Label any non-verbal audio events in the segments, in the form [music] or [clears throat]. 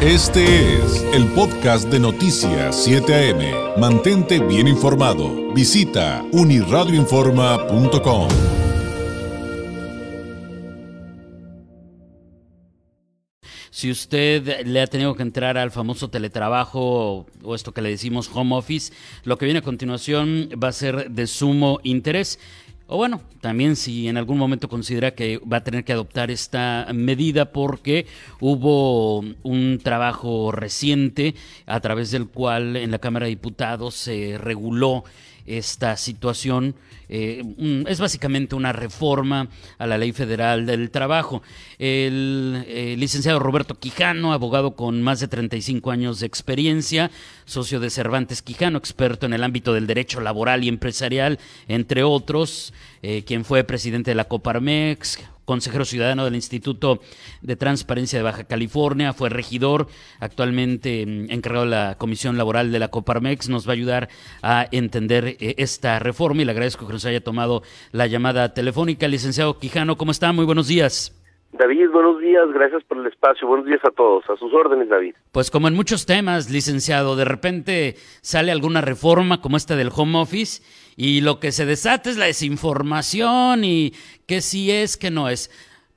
Este es el podcast de Noticias 7 AM. Mantente bien informado. Visita uniradioinforma.com. Si usted le ha tenido que entrar al famoso teletrabajo o esto que le decimos home office, lo que viene a continuación va a ser de sumo interés. O bueno, también si en algún momento considera que va a tener que adoptar esta medida porque hubo un trabajo reciente a través del cual en la Cámara de Diputados se reguló esta situación. Eh, es básicamente una reforma a la ley federal del trabajo. El eh, licenciado Roberto Quijano, abogado con más de 35 años de experiencia, socio de Cervantes Quijano, experto en el ámbito del derecho laboral y empresarial, entre otros, eh, quien fue presidente de la Coparmex, consejero ciudadano del Instituto de Transparencia de Baja California, fue regidor, actualmente mm, encargado de la Comisión Laboral de la Coparmex, nos va a ayudar a entender eh, esta reforma y le agradezco que nos haya tomado la llamada telefónica. Licenciado Quijano, ¿cómo está? Muy buenos días. David, buenos días, gracias por el espacio, buenos días a todos, a sus órdenes, David. Pues como en muchos temas, licenciado, de repente sale alguna reforma como esta del home office y lo que se desata es la desinformación y que sí es, que no es.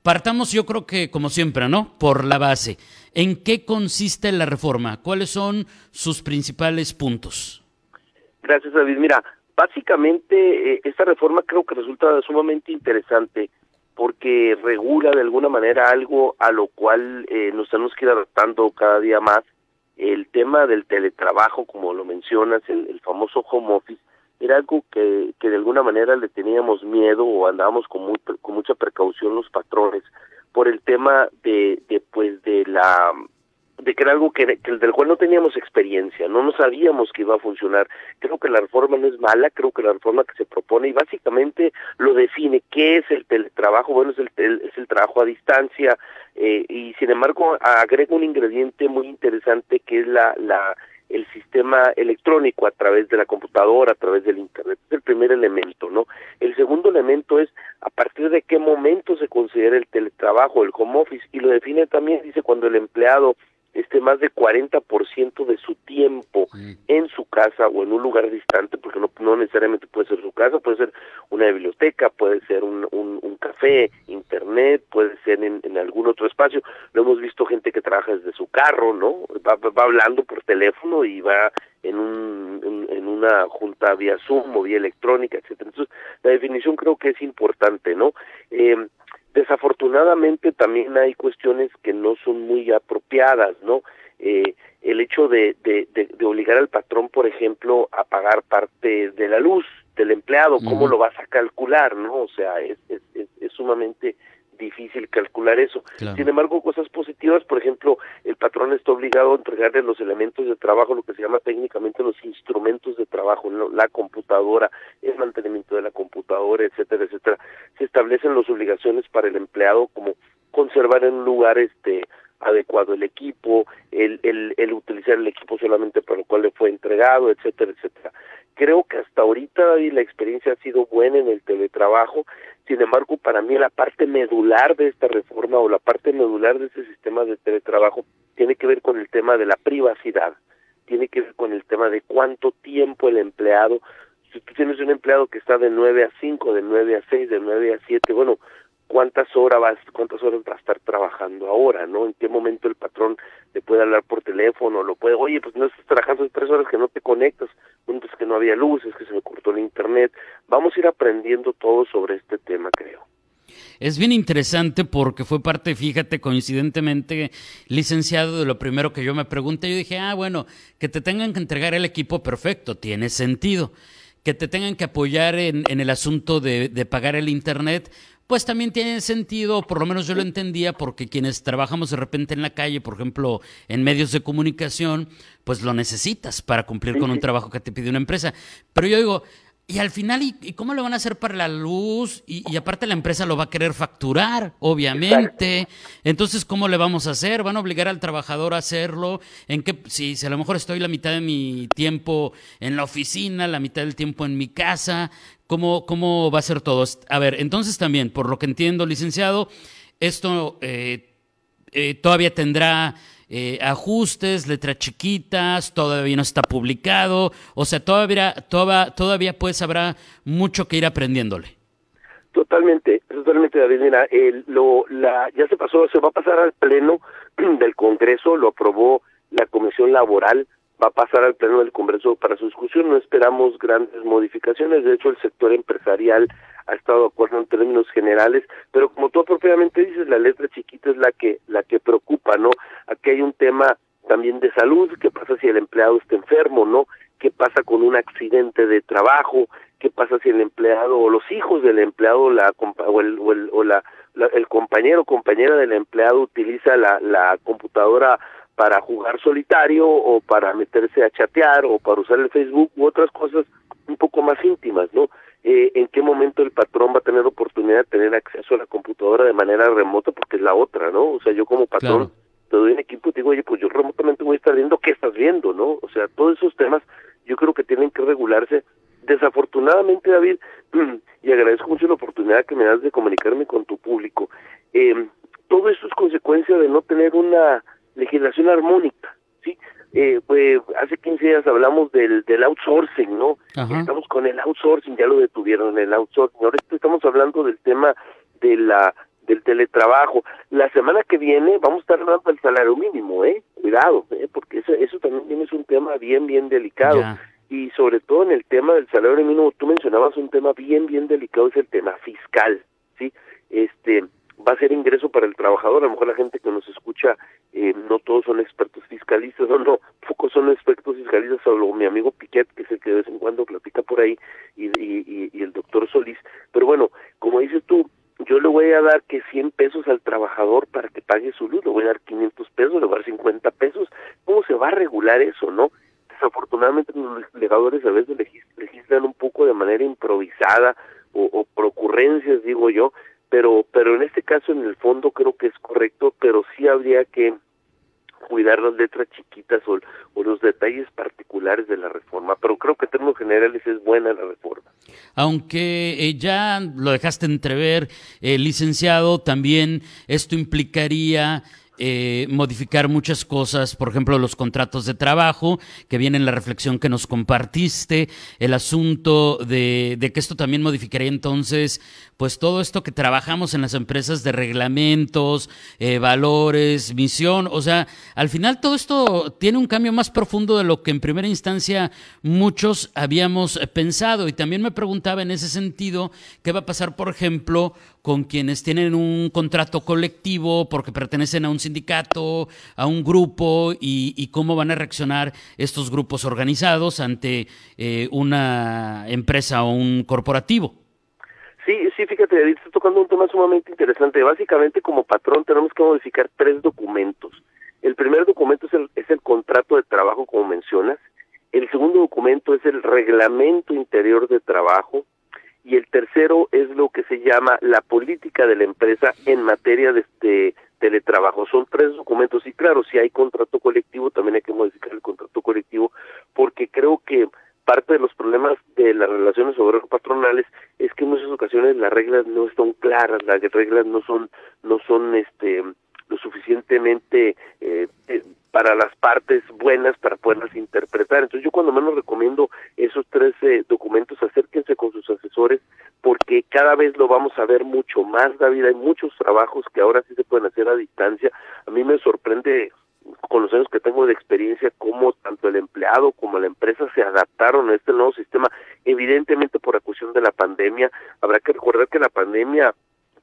Partamos yo creo que como siempre, ¿no? Por la base. ¿En qué consiste la reforma? ¿Cuáles son sus principales puntos? Gracias, David. Mira, básicamente eh, esta reforma creo que resulta sumamente interesante porque regula de alguna manera algo a lo cual eh, nos tenemos que ir adaptando cada día más. El tema del teletrabajo, como lo mencionas, el, famoso home office, era algo que, que de alguna manera le teníamos miedo o andábamos con, muy, con mucha precaución los patrones por el tema de, de pues de la de que era algo que, del cual no teníamos experiencia, no nos sabíamos que iba a funcionar. Creo que la reforma no es mala, creo que la reforma que se propone y básicamente lo define qué es el teletrabajo, bueno, es el, es el trabajo a distancia eh, y sin embargo agrega un ingrediente muy interesante que es la, la el sistema electrónico a través de la computadora, a través del Internet. Es el primer elemento, ¿no? El segundo elemento es a partir de qué momento se considera el teletrabajo, el home office, y lo define también, dice, cuando el empleado este más de 40% de su tiempo en su casa o en un lugar distante, porque no, no necesariamente puede ser su casa, puede ser una biblioteca, puede ser un, un, café, internet, puede ser en, en, algún otro espacio. Lo hemos visto gente que trabaja desde su carro, ¿no? Va, va hablando por teléfono y va en, un, en, una junta vía Zoom o vía electrónica, etcétera. Entonces, la definición creo que es importante, ¿no? Eh, Desafortunadamente también hay cuestiones que no son muy apropiadas, ¿no? Eh, el hecho de, de, de, obligar al patrón, por ejemplo, a pagar parte de la luz del empleado, ¿cómo lo vas a calcular, no? O sea, es, es, es sumamente difícil calcular eso. Sin embargo, cosas positivas, por ejemplo, el patrón está obligado a entregarle los elementos de trabajo, lo que se llama técnicamente los instrumentos de trabajo, la computadora, el mantenimiento de la computadora, etcétera, etcétera. Se establecen las obligaciones para el empleado como conservar en un lugar este adecuado el equipo, el, el, el utilizar el equipo solamente para lo cual le fue entregado, etcétera, etcétera. Creo que hasta ahorita la experiencia ha sido buena en el teletrabajo, sin embargo, para mí la parte medular de esta reforma o la parte medular de este sistema de teletrabajo tiene que ver con el tema de la privacidad, tiene que ver con el tema de cuánto tiempo el empleado, si tú tienes un empleado que está de 9 a 5, de 9 a 6, de 9 a 7, bueno, cuántas horas vas, cuántas horas va a estar trabajando ahora, ¿no? En qué momento el patrón le puede hablar por teléfono, lo puede, oye, pues no estás trabajando tres horas que no te conectas, bueno, pues que no había luz, es que se me cortó el internet. Vamos a ir aprendiendo todo sobre este tema, creo. Es bien interesante porque fue parte, fíjate, coincidentemente, licenciado, de lo primero que yo me pregunté. Yo dije, ah, bueno, que te tengan que entregar el equipo perfecto, tiene sentido. Que te tengan que apoyar en, en el asunto de, de pagar el Internet, pues también tiene sentido, por lo menos yo lo entendía, porque quienes trabajamos de repente en la calle, por ejemplo, en medios de comunicación, pues lo necesitas para cumplir con un trabajo que te pide una empresa. Pero yo digo, y al final, ¿y, cómo lo van a hacer para la luz? Y, aparte la empresa lo va a querer facturar, obviamente. Entonces, ¿cómo le vamos a hacer? ¿Van a obligar al trabajador a hacerlo? ¿En qué? Si, si a lo mejor estoy la mitad de mi tiempo en la oficina, la mitad del tiempo en mi casa, ¿cómo, cómo va a ser todo? A ver, entonces también, por lo que entiendo, licenciado, esto eh, eh, todavía tendrá eh, ajustes, letras chiquitas, todavía no está publicado, o sea, todavía, todavía, todavía pues habrá mucho que ir aprendiéndole. Totalmente, totalmente, David. Mira, el, lo, la, ya se pasó, se va a pasar al Pleno [clears throat] del Congreso, lo aprobó la Comisión Laboral, va a pasar al Pleno del Congreso para su discusión. No esperamos grandes modificaciones. De hecho, el sector empresarial ha estado de acuerdo en términos generales, pero como tú propiamente dices, la letra chiquita es la que la que preocupa, ¿no? Aquí hay un tema también de salud, qué pasa si el empleado está enfermo, ¿no? ¿Qué pasa con un accidente de trabajo? ¿Qué pasa si el empleado o los hijos del empleado la o el o el, o la, el compañero o compañera del empleado utiliza la la computadora para jugar solitario o para meterse a chatear o para usar el Facebook u otras cosas un poco más íntimas, ¿no? Eh, en qué momento el patrón va a tener oportunidad de tener acceso a la computadora de manera remota, porque es la otra, ¿no? O sea, yo como patrón te doy un equipo y te digo, oye, pues yo remotamente voy a estar viendo qué estás viendo, ¿no? O sea, todos esos temas yo creo que tienen que regularse. Desafortunadamente, David, [clears throat] y agradezco mucho la oportunidad que me das de comunicarme con tu público, eh, todo eso es consecuencia de no tener una legislación armónica, ¿sí? eh, pues hace 15 días hablamos del, del outsourcing, ¿no? Estamos con el outsourcing, ya lo detuvieron el outsourcing. Ahora estamos hablando del tema de la del teletrabajo. La semana que viene vamos a estar hablando del salario mínimo, ¿eh? Cuidado, ¿eh? porque eso, eso también es un tema bien, bien delicado. Y sobre todo en el tema del salario mínimo, tú mencionabas un tema bien, bien delicado, es el tema fiscal, ¿sí? Este, va a ser ingreso para el trabajador. A lo mejor la gente que nos escucha, eh, no todos son expertos fiscalistas, no, no, pocos son expertos fiscalistas, solo mi amigo Piquet, que es el que de vez en cuando platica por ahí, y, y, el doctor Solís. Pero bueno, como dices tú, yo le voy a dar que 100 pesos al trabajador para que pague su luz, le voy a dar 500 pesos, le voy a dar 50 pesos. ¿Cómo se va a regular eso, no? Desafortunadamente los legisladores a veces legislan un poco de manera improvisada o, o por ocurrencias, digo yo, pero pero en este caso en el fondo creo que es correcto pero sí habría que cuidar las letras chiquitas o, los detalles particulares de la reforma, pero creo que en términos generales es buena la reforma. Aunque eh, ya lo dejaste entrever, eh, licenciado, también esto implicaría eh, modificar muchas cosas, por ejemplo, los contratos de trabajo, que viene en la reflexión que nos compartiste, el asunto de, de, que esto también modificaría entonces, pues todo esto que trabajamos en las empresas de reglamentos, eh, valores, misión, o sea, al final todo esto tiene un cambio más profundo de lo que en primera instancia muchos habíamos pensado. Y también me preguntaba en ese sentido, ¿qué va a pasar, por ejemplo, con quienes tienen un contrato colectivo porque pertenecen a un sindicato, a un grupo y, cómo van a reaccionar estos grupos organizados ante eh, una empresa o un corporativo. Sí, sí, fíjate, Edith, está tocando un tema sumamente interesante. Básicamente, como patrón, tenemos que modificar tres documentos. El primer documento es el, es el contrato de trabajo, como mencionas. El segundo documento es el reglamento interior de trabajo. Y el tercero es lo que se llama la política de la empresa en materia de, este teletrabajo. Son tres documentos y claro, si hay contrato colectivo, también hay que modificar el contrato colectivo porque creo que parte de los problemas de las relaciones obrero patronales es que en muchas ocasiones las reglas no están claras, las reglas no son no son este lo suficientemente eh, eh, para las partes buenas para poderlas interpretar. Entonces yo cuando menos recomiendo esos tres eh, documentos, acérquense con sus asesores porque cada vez lo vamos a ver mucho más, David, hay muchos trabajos que ahora sí se pueden hacer a distancia. A mí me sorprende con los años que tengo de experiencia, cómo tanto el empleado como la empresa se adaptaron a este nuevo sistema, evidentemente por la de la pandemia. Habrá que recordar que la pandemia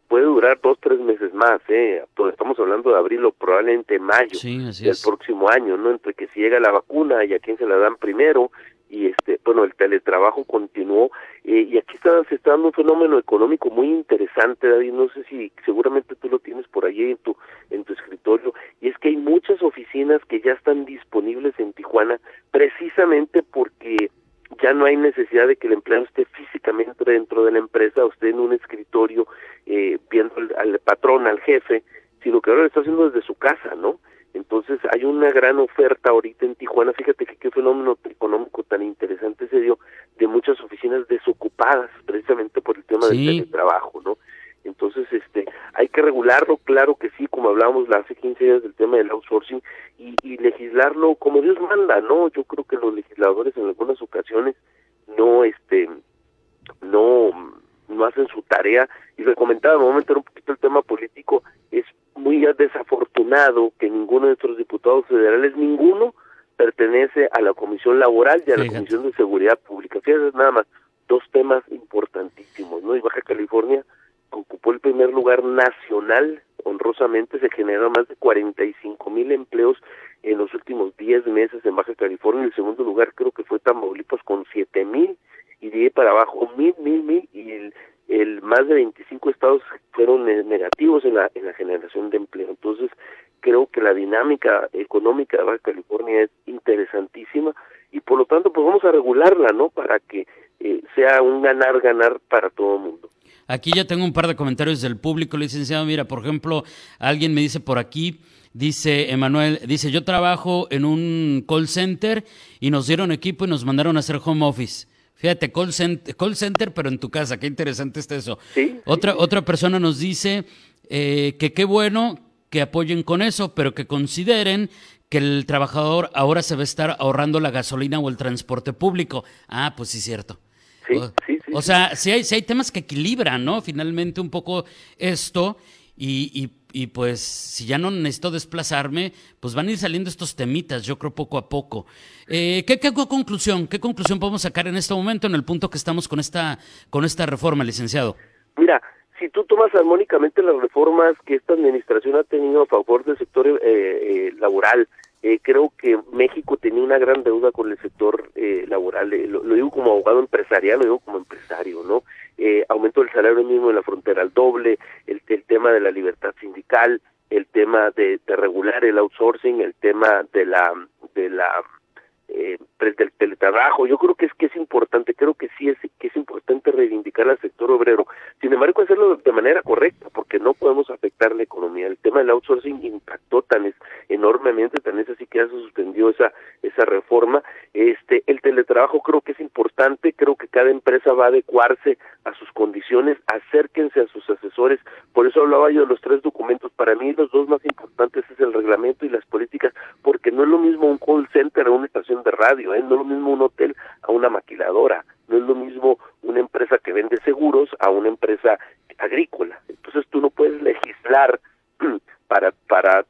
puede durar dos, tres meses más, ¿eh? Pues estamos hablando de abril o probablemente mayo del próximo año, ¿no? Entre que si llega la vacuna y a quién se la dan primero, y este bueno el teletrabajo continuó eh, y aquí está, se está dando un fenómeno económico muy interesante David no sé si seguramente tú lo tienes por allí en tu en tu escritorio y es que hay muchas oficinas que ya están disponibles en Tijuana precisamente porque ya no hay necesidad de que el empleado esté físicamente dentro de la empresa o esté en un escritorio eh, viendo al, al patrón al jefe sino que ahora lo está haciendo desde su casa no entonces hay una gran oferta ahorita en Tijuana, fíjate que qué fenómeno económico tan interesante se dio de muchas oficinas desocupadas precisamente por el tema del teletrabajo, ¿no? Entonces, este, hay que regularlo, claro que sí, como hablábamos hace 15 días del tema del outsourcing, y, y legislarlo como Dios manda, ¿no? Yo creo que los legisladores en algunas ocasiones no, este, no, no hacen su tarea, y lo comentaba, me voy a meter un poquito el tema político, es muy desafortunado que ninguno de nuestros diputados federales, ninguno, pertenece a la Comisión Laboral y a la Comisión de Seguridad Pública. Fíjate nada más, dos temas importantísimos, ¿no? Y Baja California ocupó el primer lugar nacional, honrosamente se generaron más de 45 mil empleos en los últimos 10 meses en Baja California, el segundo lugar creo que fue Tamaulipas con 7 mil, y de ahí para abajo mil, mil, mil, y el, el más de 25 estados fueron negativos en la, en la generación de empleo. Entonces, creo que la dinámica económica de Baja California es interesantísima y por lo tanto pues vamos a regularla, ¿no? Para que eh, sea un ganar-ganar para todo el mundo. Aquí ya tengo un par de comentarios del público, licenciado. Mira, por ejemplo, alguien me dice por aquí, dice Emanuel, dice, yo trabajo en un call center y nos dieron equipo y nos mandaron a hacer home office. Fíjate, call center, call center pero en tu casa, qué interesante está eso. ¿Sí? Otra, otra persona nos dice eh, que qué bueno que apoyen con eso, pero que consideren que el trabajador ahora se va a estar ahorrando la gasolina o el transporte público. Ah, pues sí, cierto. Sí, o, sí, sí, o sea, sí hay, sí hay temas que equilibran, ¿no? Finalmente un poco esto y, y, y, pues si ya no necesito desplazarme, pues van a ir saliendo estos temitas, yo creo poco a poco. Eh, ¿qué, ¿Qué conclusión? ¿Qué conclusión podemos sacar en este momento en el punto que estamos con esta, con esta reforma, licenciado? Mira, si tú tomas armónicamente las reformas que esta administración ha tenido a favor del sector eh, eh, laboral, eh, creo que México tenía una gran deuda con el sector eh, laboral, eh, lo, digo como abogado empresarial, lo digo como empresario, ¿no? Eh, aumento del salario mínimo en la frontera al doble, el, el tema de la libertad sindical, el tema de, regular el outsourcing, el tema de la de la eh, del teletrabajo, yo creo que es que es importante, creo que sí es que es importante reivindicar al sector obrero. Sin embargo, hacerlo de manera correcta, porque no podemos afectar la economía. El tema del outsourcing impactó tan enormemente, tan es así que ya se suspendió esa esa reforma. Este, el teletrabajo creo que es importante, creo que cada empresa va a adecuarse a sus condiciones, acérquense a sus asesores. Por eso hablaba yo de los tres documentos. Para mí los dos más importantes es el reglamento y las políticas, porque no es lo mismo un call center o una estación de radio, ¿eh? no es lo mismo un hotel a una maquiladora, no es lo mismo una empresa que vende seguros a una empresa agrícola. Entonces tú no puedes legislar [clears throat] para, para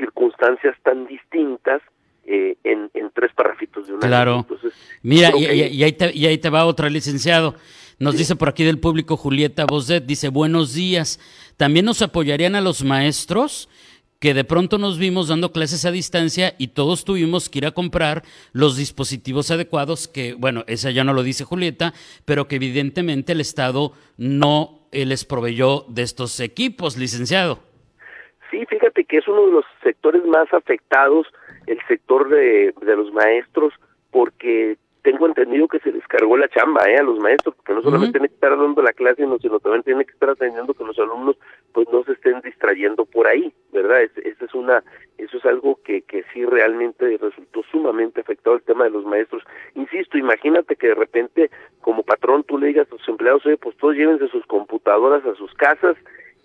circunstancias tan distintas eh, en, en, tres parrafitos de una Claro. Entonces, Mira, y, ahí te, y ahí te va otra, licenciado. Nos dice por aquí del público Julieta Boset, dice, buenos días. ¿También nos apoyarían a los maestros? que de pronto nos vimos dando clases a distancia y todos tuvimos que ir a comprar los dispositivos adecuados, que, bueno, esa ya no lo dice Julieta, pero que evidentemente el Estado no eh, les proveyó de estos equipos, licenciado. Fíjate que es uno de los sectores más afectados, el sector de, de los maestros, porque tengo entendido que se les cargó la chamba ¿eh? a los maestros, porque no solamente uh -huh. tienen que estar dando la clase, sino también tienen que estar atendiendo que los alumnos pues no se estén distrayendo por ahí, ¿verdad? Es, eso es una, eso es algo que, que sí realmente resultó sumamente afectado el tema de los maestros. Insisto, imagínate que de repente como patrón tú le digas a tus empleados, oye, pues todos llévense sus computadoras a sus casas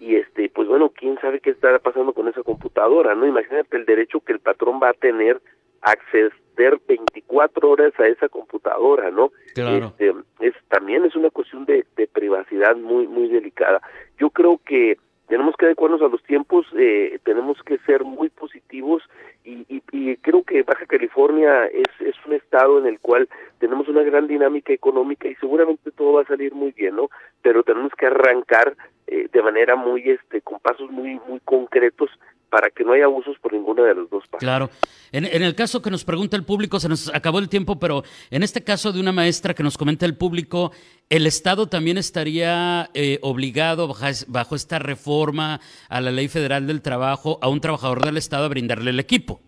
y este, pues bueno, quién sabe qué estará pasando con esa computadora, ¿no? Imagínate el derecho que el patrón va a tener acceder 24 horas a esa computadora, ¿no? Claro. Este, es también es una cuestión de, de, privacidad muy muy delicada. Yo creo que tenemos que adecuarnos a los tiempos, eh, tenemos que ser muy positivos y, y, y, creo que Baja California es, es un estado en el cual tenemos una gran dinámica económica y seguramente todo va a salir muy bien, ¿no? Pero tenemos que arrancar eh, de manera muy, este, con pasos muy muy concretos para que no haya abusos por ninguna de las dos partes. Claro. En, en, el caso que nos pregunta el público, se nos acabó el tiempo, pero en este caso de una maestra que nos comenta el público, ¿el Estado también estaría eh, obligado bajo, bajo esta reforma a la Ley Federal del Trabajo a un trabajador del Estado a brindarle el equipo?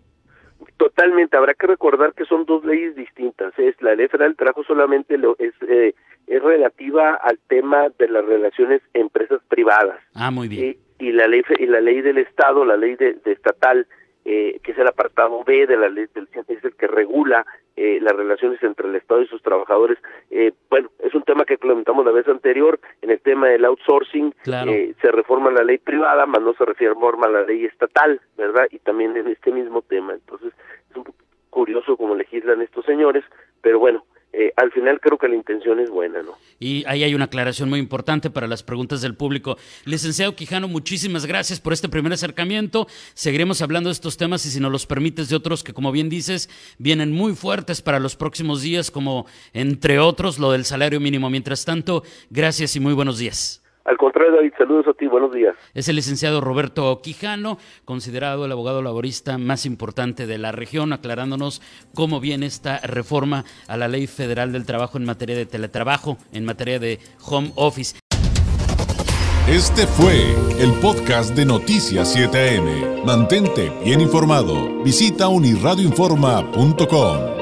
Totalmente, habrá que recordar que son dos leyes distintas. Es la ley federal del trabajo solamente lo, es, eh, es relativa al tema de las relaciones empresas privadas. Ah, muy bien. Y, y la ley y la ley del estado, la ley de, de estatal, eh, que es el apartado B de la ley del es el que regula eh, las relaciones entre el Estado y sus trabajadores. Eh, bueno, es un tema que comentamos la vez anterior, en el tema del outsourcing, eh, se reforma la ley privada, más no se reforma la ley estatal, ¿verdad? Y también en este mismo tema. Entonces, es un poco curioso cómo legislan estos señores, pero bueno, eh, al final creo que la intención es buena, ¿no? Y ahí hay una aclaración muy importante para las preguntas del público. Licenciado Quijano, muchísimas gracias por este primer acercamiento. Seguiremos hablando de estos temas y si nos los permites de otros que, como bien dices, vienen muy fuertes para los próximos días, como entre otros lo del salario mínimo. Mientras tanto, gracias y muy buenos días. Al contrario, David, saludos a ti, buenos días. Es el licenciado Roberto Quijano, considerado el abogado laborista más importante de la región, aclarándonos cómo viene esta reforma a la Ley Federal del Trabajo en materia de teletrabajo, en materia de home office. Este fue el podcast de Noticias 7am. Mantente bien informado. Visita unirradioinforma.com.